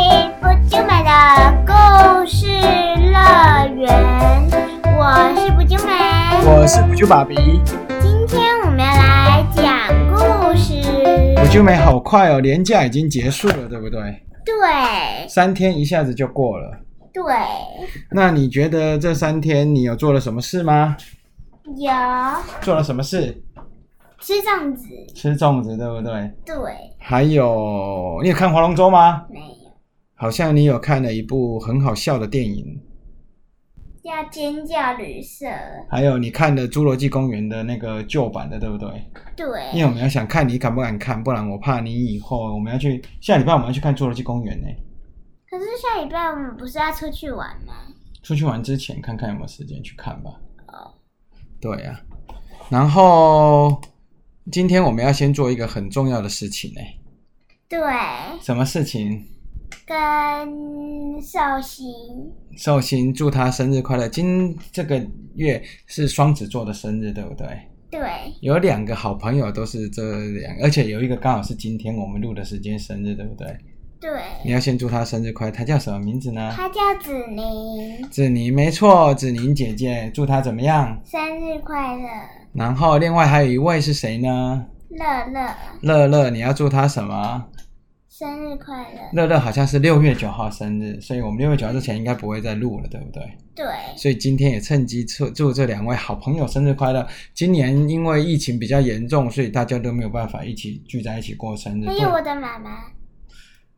听不就美的故事乐园，我是不就美。我是不就爸比，今天我们要来讲故事。不就美好快哦，年假已经结束了，对不对？对三天一下子就过了。对，那你觉得这三天你有做了什么事吗？有做了什么事？吃粽子，吃粽子，对不对？对，还有，你有看划龙舟吗？没有好像你有看了一部很好笑的电影，叫尖叫旅社，还有你看了《侏罗纪公园》的那个旧版的，对不对？对因对，为我们要想看，你敢不敢看？不然我怕你以后我们要去下礼拜我们要去看《侏罗纪公园》呢。可是下礼拜我们不是要出去玩吗？出去玩之前看看有没有时间去看吧。哦，对呀、然后今天我们要先做一个很重要的事情呢。对，什么事情？跟寿星，寿星祝他生日快乐。今这个月是双子座的生日，对不对？对有两个好朋友都是这两，而且有一个刚好是今天我们录的时间生日，对不对？对你，要先祝他生日快乐。他叫什么名字呢？他叫子宁，子宁，没错，子宁姐姐，祝她怎么样？生日快乐，然后另外还有一位是谁呢？乐乐，乐乐，你要祝他什么？生日快乐，乐乐好像是六月九号生日，所以我们六月九号之前应该不会再录了，对不对？对所以今天也趁机祝祝这两位好朋友生日快乐。今年因为疫情比较严重，所以大家都没有办法一起聚在一起过生日。不还有我的妈妈，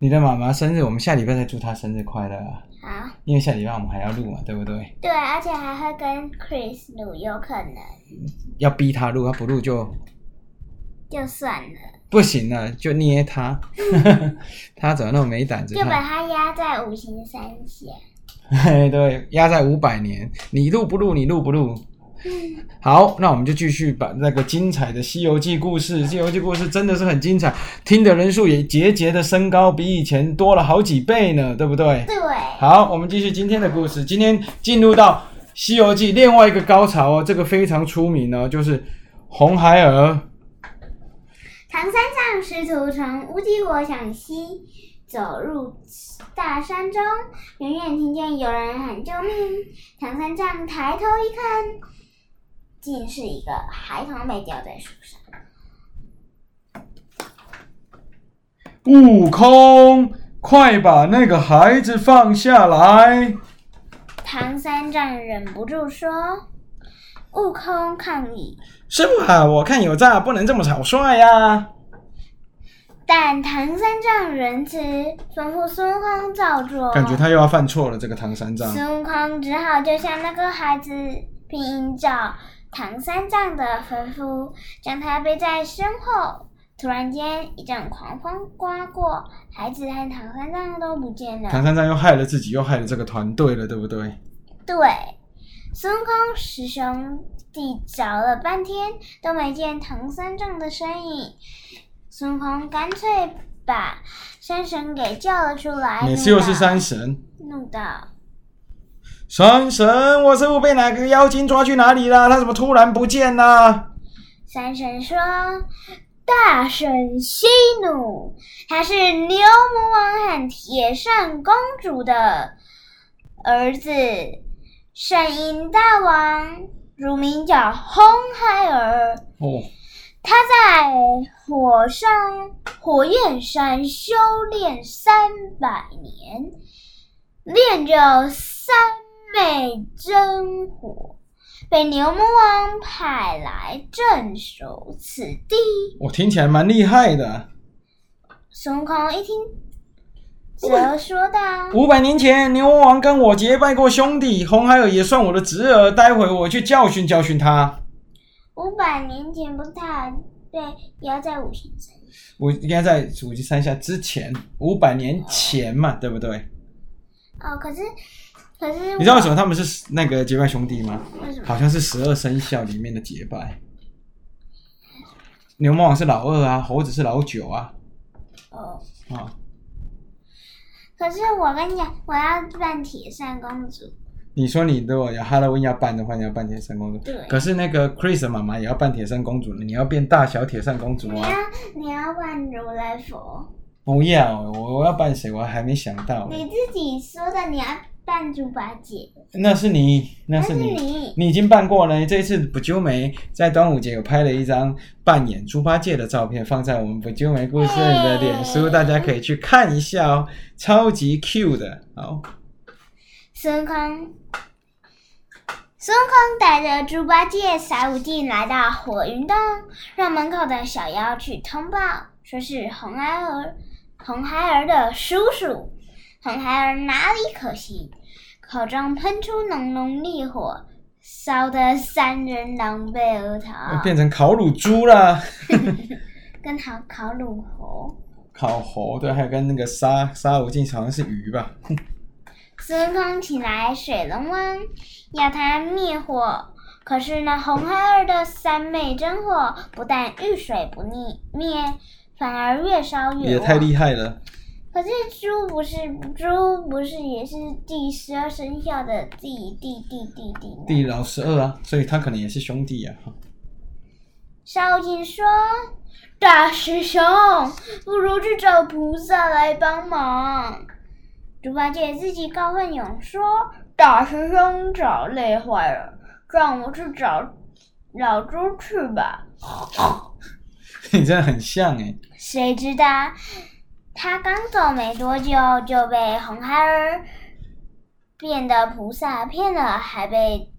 你的妈妈生日，我们下礼拜再祝她生日快乐啊！好，因为下礼拜我们还要录嘛，对不对？对，而且还会跟 Chris 录，有可能要逼他录，她不录就就算了，不行了，就捏他，他怎么那么没胆子？就把他压在五行山下。嘿，对，压在五百年，你录不录？你录不录？好，那我们就继续把那个精彩的《西游记》故事，《西游记》故事真的是很精彩，听的人数也节节的升高，比以前多了好几倍呢，对不对？对，好，我们继续今天的故事。今天进入到《西游记》另外一个高潮哦，这个非常出名哦，就是红孩儿。唐三藏师徒从乌鸡国向西走入大山中，远远听见有人喊救命。唐三藏抬头一看，竟是一个孩童被吊在树上。悟空，快把那个孩子放下来！唐三藏忍不住说：“悟空抗议。师傅啊，我看有诈，不能这么草率呀、”但唐三藏仁慈，吩咐孙悟空照做。感觉他又要犯错了，这个唐三藏。孙悟空只好就像那个孩子，并依照唐三藏的吩咐，将他背在身后。突然间，一阵狂风刮过，孩子和唐三藏都不见了。唐三藏又害了自己，又害了这个团队了，对不对？对，孙悟空师兄弟找了半天都没见唐三藏的身影，孙悟空干脆把山神给叫了出来。每次又是山神，怒道：山神，我师傅被哪个妖精抓去哪里了？他怎么突然不见了？山神说：“大圣息怒，他是牛魔王和铁扇公主的儿子，圣婴大王，乳名叫红孩儿。哦，他在火山火焰山修炼三百年，练就三昧真火，被牛魔王派来镇守此地。我听起来蛮厉害的。孙悟空一听，则说道五百年前，牛魔王跟我结拜过兄弟，红孩儿也算我的侄儿。待会我去教训教训他。：“五百年前不是他被压在五行山？我应该在五级山下之前，五百年前嘛，对不对？哦，可是可是你知道为什么他们是那个结拜兄弟吗？为什么？好像是十二生肖里面的结拜。牛魔王是老二啊，猴子是老九啊。哦，啊，可是我跟你讲，我要扮铁扇公主。你说你如果有 Halloween 要扮的话，你要扮铁扇公主。对可是那个 Chris 妈妈也要扮铁扇公主，你要变大小铁扇公主你啊。要你要扮如来佛，不要，我我要扮谁？我还没想到。你自己说的，你要扮猪八戒，那是你，那那是是你，你。你已经扮过了。这一次不揪梅在端午节有拍了一张扮演猪八戒的照片，放在我们不揪梅故事的脸书，大家可以去看一下哦，超级 Q 的。好，孙悟空，孙悟空带着猪八戒、沙悟净来到火云洞，让门口的小妖去通报，说是红孩儿，红孩儿的叔叔。红孩儿哪里可信？口中喷出浓浓烈火，烧得三人狼狈而逃，变成烤乳猪啦，跟烤烤乳猴。烤猴对，还有跟那个沙沙悟净好像是鱼吧。孙悟空请来水龙王，要他灭火。可是那红孩儿的三昧真火，不但遇水不灭灭，反而越烧越旺。也太厉害了，可是猪不是猪，不是也是第十二生肖的弟弟弟弟弟吗？地老十二啊，所以他可能也是兄弟啊。沙悟净说：“大师兄，不如去找菩萨来帮忙。”猪八戒自己高奋勇说：“大师兄找累坏了，让我去找老猪去吧。你真的很像哎，”谁知道他刚走没多久，就被红孩儿变的菩萨骗了，还被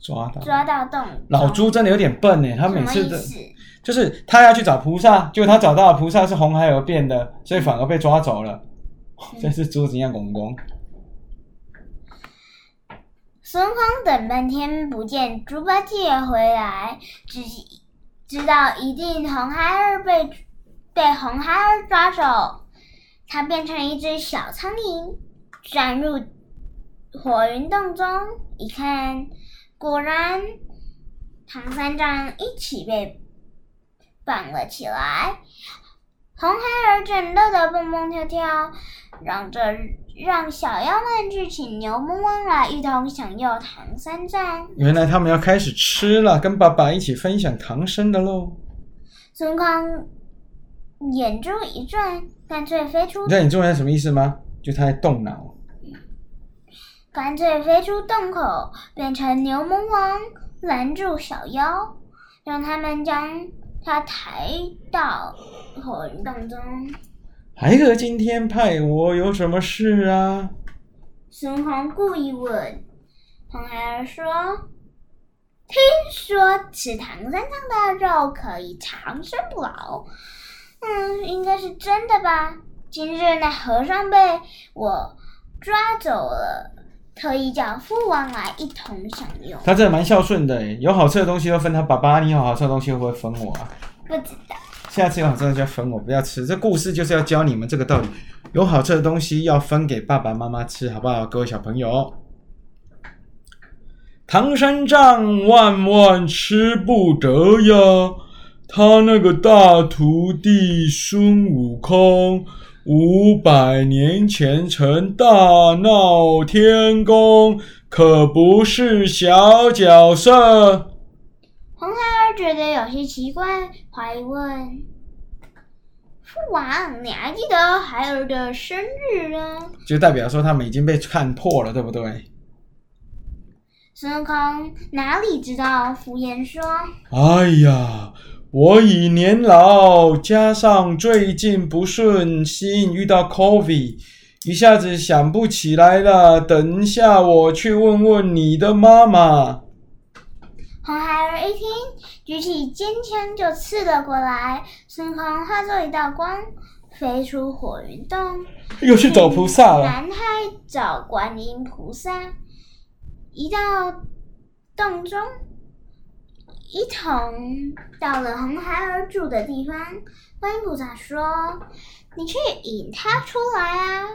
抓到。抓到洞。老猪真的有点笨哎，他每次的？就是他要去找菩萨，结果他找到的菩萨是红孩儿变的，所以反而被抓走了。真是猪子一样公公。孙悟空等半天不见猪八戒回来，只知道一定红孩儿被被红孩儿抓走。他变成一只小苍蝇，钻入火云洞中，一看，果然唐三藏一起被绑了起来。红孩儿正乐得蹦蹦跳跳，嚷着让小妖们去请牛魔王来一同享用唐三藏。原来他们要开始吃了，跟爸爸一起分享唐僧的喽。孙悟空眼珠一转，干脆飞出你知道你中文是什么意思吗？就他在动脑。干脆飞出洞口，变成牛魔王拦住小妖，让他们将他抬到火云洞中。孩儿今天派我有什么事啊？孙悟空故意问红孩儿说：“听说吃唐三藏的肉可以长生不老，嗯，应该是真的吧？今日那和尚被我抓走了，特意叫父王来一同享用。他真的蛮孝顺的诶，有好吃的东西都分他爸爸，你有好吃的东西会不会分我啊？不知道，下次有好吃的东西要分我，不要吃。这故事就是要教你们这个道理：有好吃的东西要分给爸爸妈妈吃，好不好？各位小朋友，唐三藏万万吃不得呀！他那个大徒弟孙悟空，五百年前曾大闹天宫，可不是小角色。红孩儿觉得有些奇怪，怀疑问：“父王，你还记得孩儿的生日呢？”就代表说他们已经被看破了，对不对？孙悟空哪里知道，敷衍说哎呀，我已年老，加上最近不顺心，遇到 COVID，一下子想不起来了。等一下我去问问你的妈妈。：“红孩儿一听，举起尖枪就刺了过来。孙悟空化作一道光，飞出火云洞，又去找菩萨了。南海找观音菩萨。一到洞中，一同到了红孩儿住的地方。观音菩萨说：“你去引他出来啊！”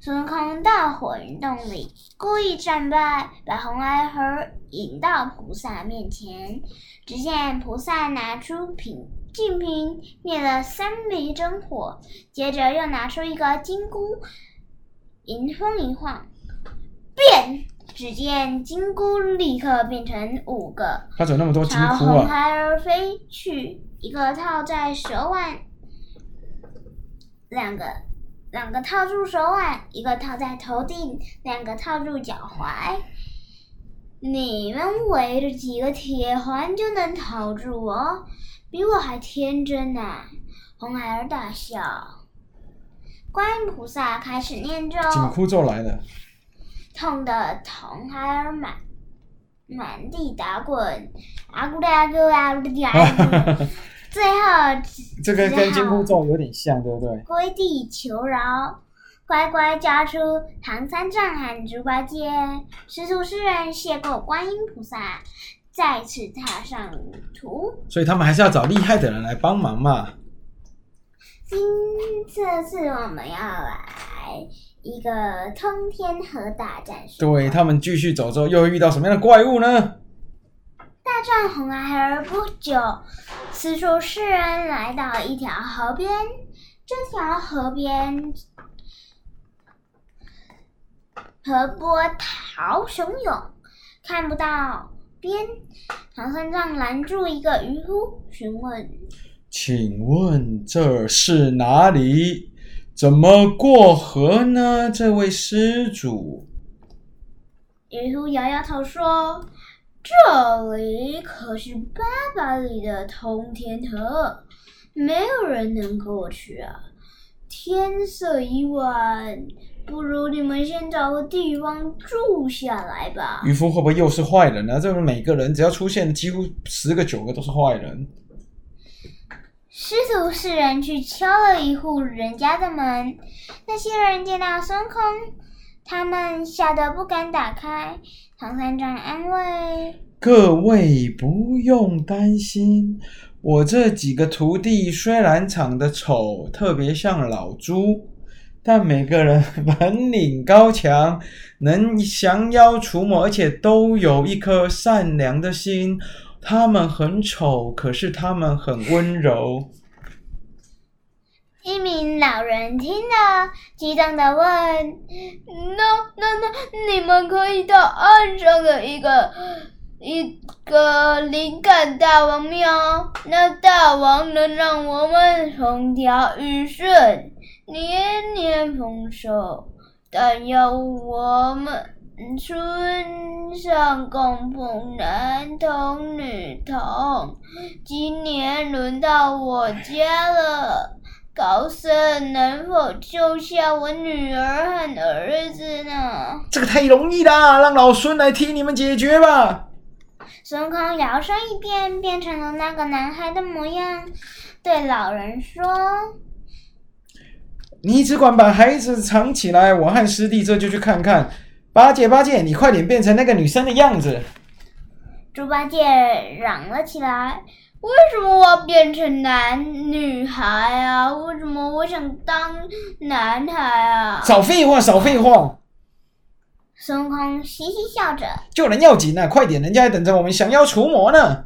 孙悟空到火云洞里，故意战败，把红孩儿引到菩萨面前。只见菩萨拿出瓶净瓶，灭了三昧真火，接着又拿出一个金箍，迎风一晃，变！只见金箍立刻变成五个，他怎么那么多金朝红啊？孩儿飞去，一个套在手腕，两个两个套住手腕，一个套在头顶，两个套住脚踝。你们围着几个铁环就能套住我，比我还天真呢、红孩儿大笑。观音菩萨开始念咒，紧箍咒来了，痛得红孩儿满满地打滚，啊咕哒咕 啊咕哒啊咕，最后 这个跟金箍咒有点像，对不对？跪地求饶，乖乖交出唐三藏和猪八戒。师徒四人谢过观音菩萨，再次踏上旅途。所以他们还是要找厉害的人来帮忙嘛。今这次我们要来一个通天河大战时，对他们继续走之后，又会遇到什么样的怪物呢？大战红孩儿不久，此处世人来到一条河边，这条河边河波涛汹涌，看不到边。唐三藏拦住一个渔夫，询问请问这是哪里？怎么过河呢？这位施主，渔夫摇摇头说：“这里可是八百里的通天河，没有人能过去啊。天色已晚，不如你们先找个地方住下来吧。渔夫会不会又是坏人呢？这种每个人只要出现，几乎十个九个都是坏人。”师徒四人去敲了一户人家的门，那些人见到孙悟空，他们吓得不敢打开。唐三藏安慰。各位不用担心，我这几个徒弟虽然长得丑，特别像老猪，但每个人本领高强，能降妖除魔，而且都有一颗善良的心。他们很丑，可是他们很温柔。一名老人听了，激动的问：“那、那、那，你们可以到岸上的一个一个灵感大王庙，那大王能让我们风调雨顺，年年丰收，但要我们村上供奉男童女童。今年轮到我家了。”高僧能否救下我女儿和儿子呢？这个太容易啦，让老孙来替你们解决吧。孙悟空摇身一变，变成了那个男孩的模样，对老人说：“你只管把孩子藏起来，我和师弟这就去看看。八戒，八戒，你快点变成那个女生的样子。”猪八戒嚷了起来。为什么我要变成男女孩啊？为什么我想当男孩啊？少废话，少废话！孙悟空嘻嘻笑着。救人要紧啊，快点，人家还等着我们降妖除魔呢。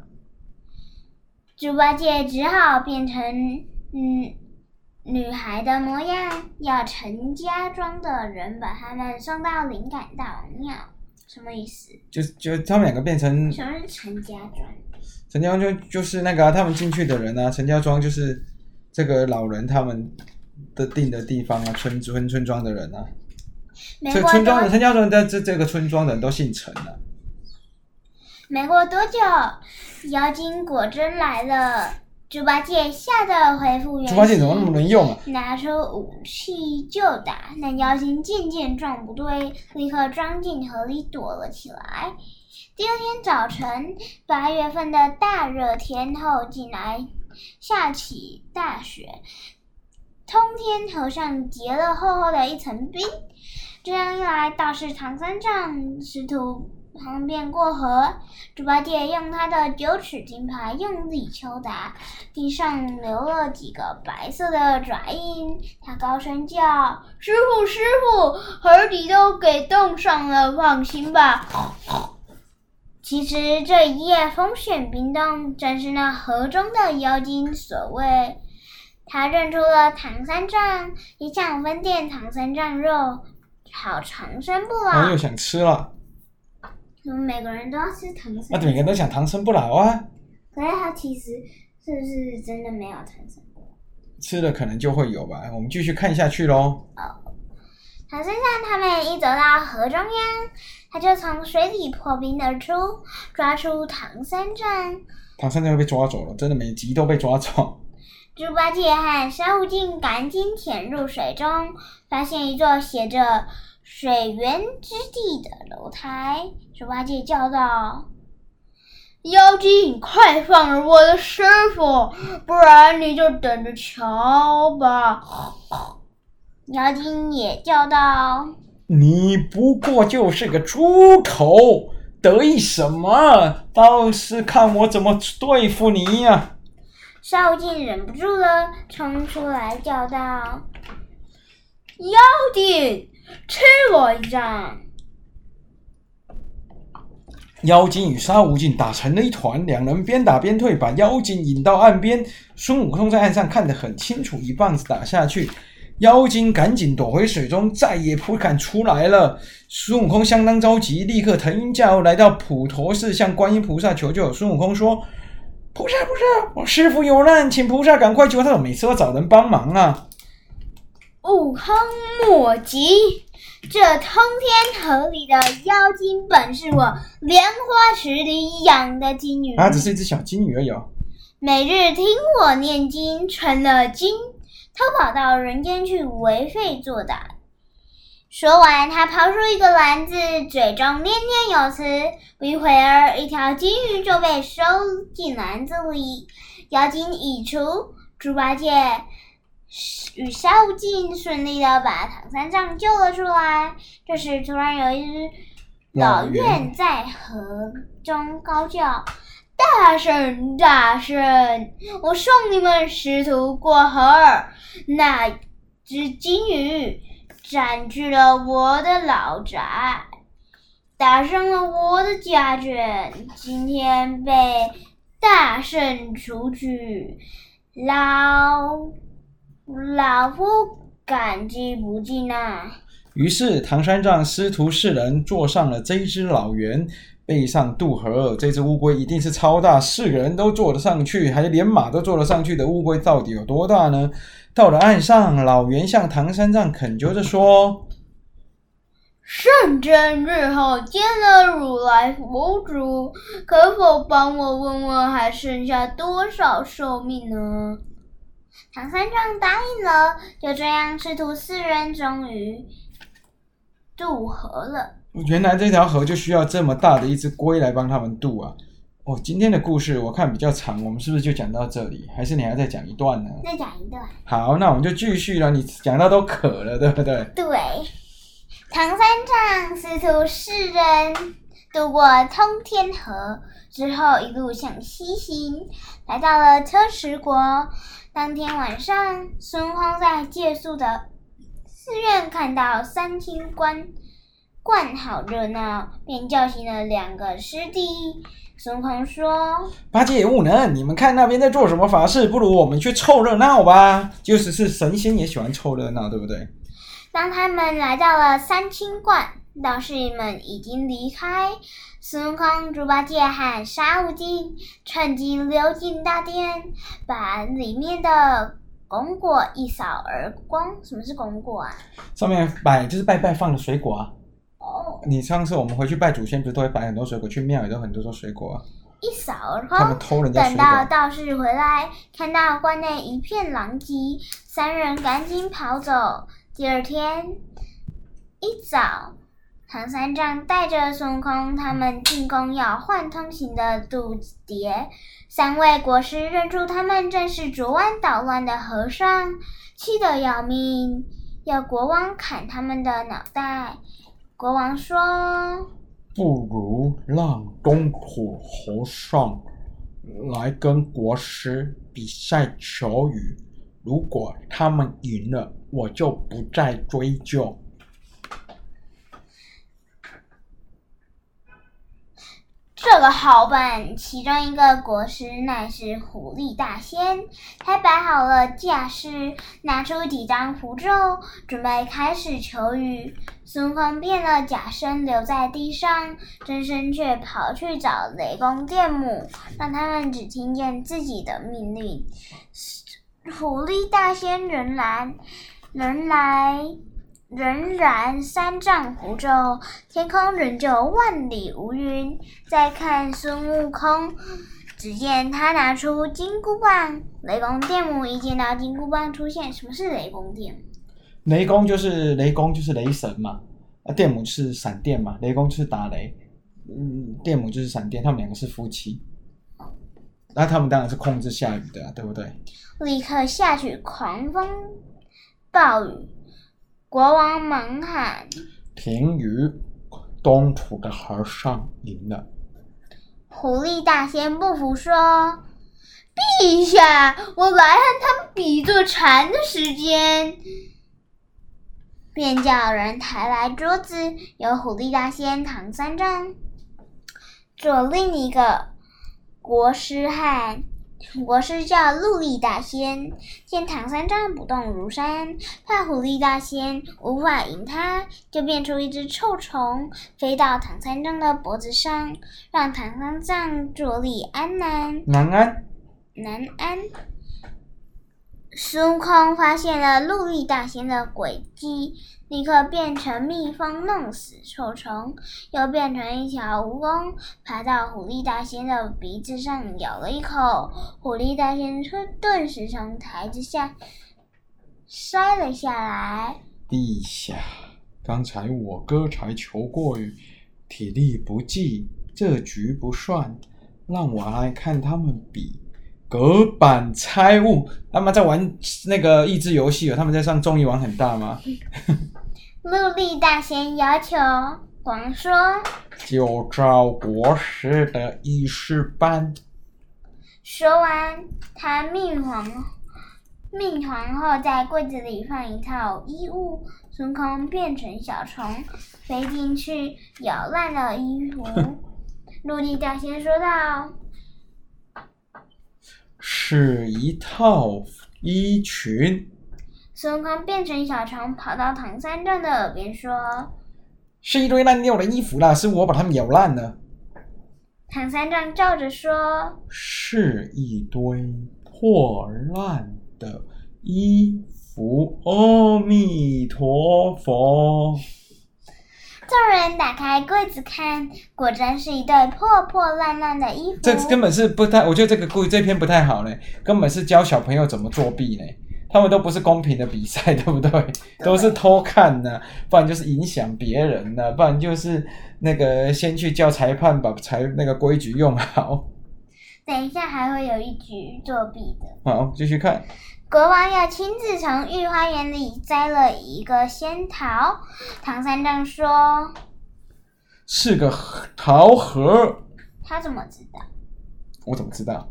猪八戒只好变成嗯女孩的模样，要陈家庄的人把他们送到灵感大王庙。什么意思？就就他们两个变成什么是陈家庄？陈家庄就就是那个、啊、他们进去的人啊，陈家庄就是这个老人他们的定的地方啊，村村村庄的人啊，这村庄的陈家庄的这这个村庄的人都姓陈啊。没过多久，妖精果真来了，猪八戒吓得恢复原形。猪八戒怎么那么能用啊？拿出武器就打，那妖精渐渐状不对，立刻钻进河里躲了起来。第二天早晨，八月份的大热天后，竟然下起大雪，通天河上结了厚厚的一层冰。这样一来，道士唐三藏师徒旁边过河。猪八戒用他的九齿金耙用力敲打，地上留了几个白色的爪印。他高声叫：“师傅，师傅，河底都给冻上了，放心吧。”其实这一夜风雪冰冻，正是那河中的妖精所为。他认出了唐三藏，也想分点唐三藏肉，好长生不老。又想吃了。我们每个人都要吃唐僧。那、啊、每个人都想长生不老啊。可是他其实是不是真的没有长生不老？吃了可能就会有吧。我们继续看下去喽。哦唐三藏他们一走到河中央，他就从水里破冰而出，抓出唐三藏。唐三藏被抓走了，真的每集都被抓走。猪八戒和沙悟净赶紧潜入水中，发现一座写着“水源之地”的楼台。猪八戒叫道：“妖精，快放了我的师傅，不然你就等着瞧吧！”妖精也叫道：“你不过就是个猪头，得意什么？倒是看我怎么对付你呀！”沙悟净忍不住了，冲出来叫道：“妖精，吃我一掌！”妖精与沙悟净打成了一团，两人边打边退，把妖精引到岸边。孙悟空在岸上看得很清楚，一棒子打下去。妖精赶紧躲回水中，再也不敢出来了。孙悟空相当着急，立刻腾云驾雾来到普陀寺，向观音菩萨求救。孙悟空说：“菩萨，菩萨，我师傅有难，请菩萨赶快救他。每次都找人帮忙啊！”悟空莫急，这通天河里的妖精本是我莲花池里养的金鱼，啊，只是一只小金鱼而已。每日听我念经，成了精。偷跑到人间去为非作歹。说完，他抛出一个篮子，嘴中念念有词。不一会儿，一条金鱼就被收进篮子里。妖精已除，猪八戒与沙悟净顺利的把唐三藏救了出来。这时，突然有一只老雁在河中高叫。大圣，大圣，我送你们师徒过河。那只金鱼占据了我的老宅，打伤了我的家眷。今天被大圣除去，老老夫感激不尽啊！于是，唐三藏师徒四人坐上了这只老猿。背上渡河，这只乌龟一定是超大，四个人都坐得上去，还连马都坐得上去的乌龟到底有多大呢？到了岸上，老猿向唐三藏恳求着说：“圣真日后见了如来佛祖，可否帮我问问还剩下多少寿命呢？”唐三藏答应了，就这样，师徒四人终于渡河了。原来这条河就需要这么大的一只龟来帮他们渡啊！哦，今天的故事我看比较长，我们是不是就讲到这里？还是你还再讲一段呢？再讲一段。好，那我们就继续了。你讲到都渴了，对不对？对。唐三藏师徒四人渡过通天河之后，一路向西行，来到了车迟国。当天晚上，孙悟空在借宿的寺院看到三清观。观好热闹，便叫醒了两个师弟。孙悟空说：“八戒、悟能，你们看那边在做什么法事？不如我们去凑热闹吧。就是是神仙也喜欢凑热闹，对不对？”当他们来到了三清观，道士们已经离开。孙悟空、猪八戒和沙悟净趁机溜进大殿，把里面的供果一扫而光。什么是供果啊？上面摆就是拜拜放的水果啊。哦，你上次我们回去拜祖先，不是都会摆很多水果？去庙也都很多种水果啊。一扫而空。他们偷人家等到道士回来，看到关内一片狼藉，三人赶紧跑走。第二天一早，唐三藏带着孙悟空他们进宫要换通行的渡牒。三位国师认出他们正是昨晚捣乱的和尚，气得要命，要国王砍他们的脑袋。国王说：“不如让东土和尚来跟国师比赛求雨，如果他们赢了，我就不再追究。”这个好办，其中一个国师乃是狐狸大仙，他摆好了架势，拿出几张符咒，准备开始求雨。孙悟空变了假身留在地上，真身却跑去找雷公电母，让他们只听见自己的命令。狐狸大仙仍然仍来仍然三丈湖中，天空仍旧万里无云。再看孙悟空，只见他拿出金箍棒，雷公电母一见到金箍棒出现，什么是雷公电母？雷公就是雷公就是雷神嘛，啊，电母是闪电嘛，雷公就是打雷，嗯，电母就是闪电，他们两个是夫妻。那他们当然是控制下雨的、啊，对不对？立刻下起狂风暴雨，国王忙喊。停雨，东土的和尚赢了。狐狸大仙不服，说：“陛下，我来和他们比坐禅的时间。”便叫人抬来桌子，由狐狸大仙唐三藏做另一个国师汉。国师叫陆力大仙，见唐三藏不动如山，怕狐狸大仙无法赢他，就变出一只臭虫，飞到唐三藏的脖子上，让唐三藏坐立安南南安，难安。孙悟空发现了陆力大仙的诡计，立刻变成蜜蜂弄死臭虫，又变成一条蜈蚣，爬到狐狸大仙的鼻子上咬了一口，狐狸大仙顿顿时从台子下摔了下来。陛下，刚才我哥才求过雨体力不济，这局不算，让我来看他们比隔板拆物。他们在玩那个益智游戏哦，他们在上综艺玩很大吗？陆地大仙要求黄说。就照国师的意思办。说完，他命皇命皇后在柜子里放一套衣物，孙悟空变成小虫，飞进去咬烂了衣服。陆地大仙说道是一套衣裙，：“孙悟空变成小虫，跑到唐三藏的耳边说。是一堆烂掉的衣服啦，是我把它们咬烂了。”唐三藏照着说。是一堆破烂的衣服。阿弥陀佛。众人打开柜子看，果真是一对破破烂烂的衣服。这根本是不太，我觉得这个故这篇不太好呢，根本是教小朋友怎么作弊呢。他们都不是公平的比赛，对不对？都是偷看呢、不然就是影响别人呢、不然就是那个先去叫裁判把裁那个规矩用好。等一下还会有一局作弊的。好，继续看。国王要亲自从御花园里摘了一个仙桃。唐三藏说是个桃核，：“他怎么知道我怎么知道？？”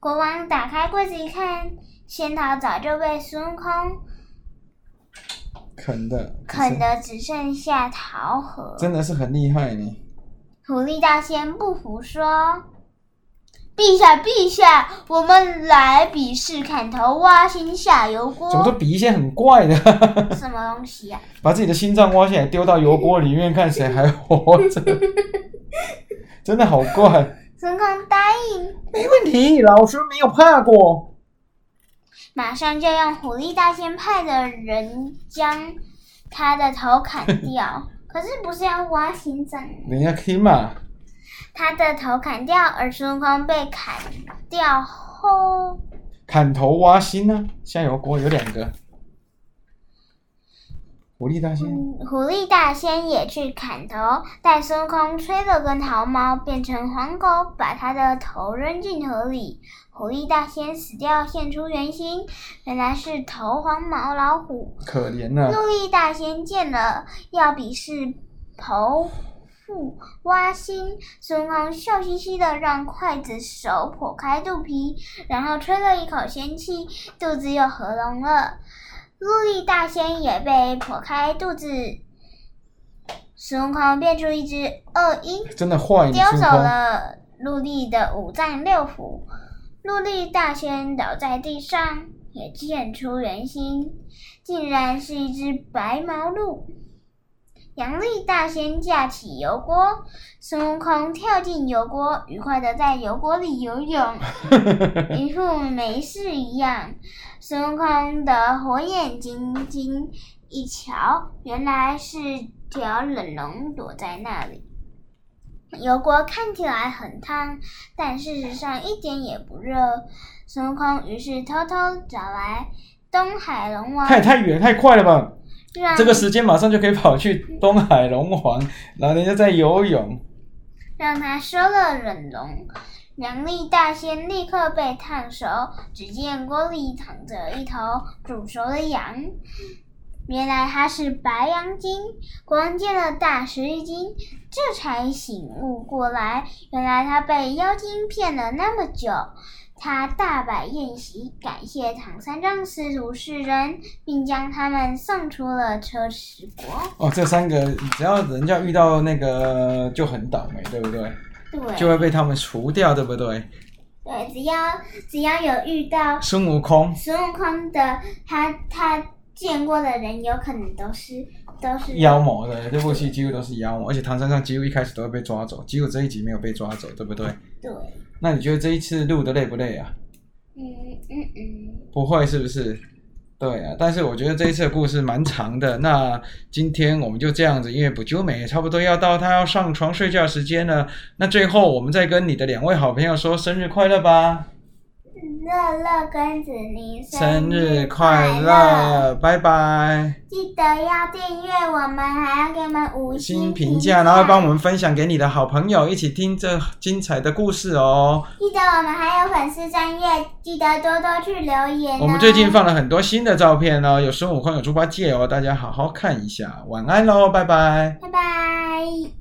国王打开柜子一看，仙桃早就被孙悟空啃的，啃的只剩下桃核。真的是很厉害呢。狐狸大仙不服说：“陛下，陛下，我们来比试砍头挖心下油锅。怎么都比一些很怪的，什么东西啊？把自己的心脏挖下来丢到油锅里面，看谁还活着，真的好怪。孙悟空答应，没问题，老师没有怕过。马上就用狐狸大仙派的人将他的头砍掉。可是不是要挖心脏？人家听嘛，他的头砍掉，而孙悟空被砍掉后，砍头挖心呢、下油锅有两个。狐狸大仙，嗯狐狸大仙也去砍头，但孙悟空吹了根桃毛，变成黄狗，把他的头扔进河里。狐狸大仙死掉，现出原形，原来是头黄毛老虎。可怜呐、陆力大仙见了，要比试剖腹挖心。孙悟空笑嘻嘻的让筷子手剖开肚皮，然后吹了一口仙气，肚子又合拢了。陆力大仙也被剖开肚子，孙悟空变出一只恶鹰，真的坏叼走。了陆力的五脏六腑。陆力大仙倒在地上，也现出原形，竟然是一只白毛鹿。杨丽大仙架起油锅，孙悟空跳进油锅，愉快的在油锅里游泳，一副没事一样。孙悟空的火眼金睛一瞧，原来是条冷龙躲在那里。油锅看起来很烫，但事实上一点也不热。孙悟空于是偷偷找来东海龙王，太太远太快了吧？让这个时间马上就可以跑去东海龙王，然后人家在游泳。让他收了冷龙。杨力大仙立刻被烫熟，只见锅里躺着一头煮熟的羊，原来他是白羊精。国王见了大吃一惊，这才醒悟过来，原来他被妖精骗了那么久。他大摆宴席，感谢唐三藏师徒四人，并将他们送出了车迟国。哦，这三个只要人家遇到那个就很倒霉，对不对？对，就会被他们除掉，对不对？对，只要只要有遇到孙悟空，孙悟空的，他他见过的人，有可能都是都是妖魔的这部戏几乎都是妖魔，而且唐三藏几乎一开始都会被抓走，结果这一集没有被抓走，对不对？对，那你觉得这一次录的累不累啊？嗯嗯嗯，不会是不是？对啊，但是我觉得这一次的故事蛮长的。那今天我们就这样子，因为补救美差不多要到他要上床睡觉时间了。那最后我们再跟你的两位好朋友说生日快乐吧！乐乐跟子宁生日快乐，拜拜！记得要订阅我们，还要给我们五星评评价，然后帮我们分享给你的好朋友，一起听这精彩的故事哦。记得我们还有粉丝专业，记得多多去留言、哦。我们最近放了很多新的照片哦，有孙悟空，有猪八戒哦，大家好好看一下。晚安喽，拜拜。拜拜。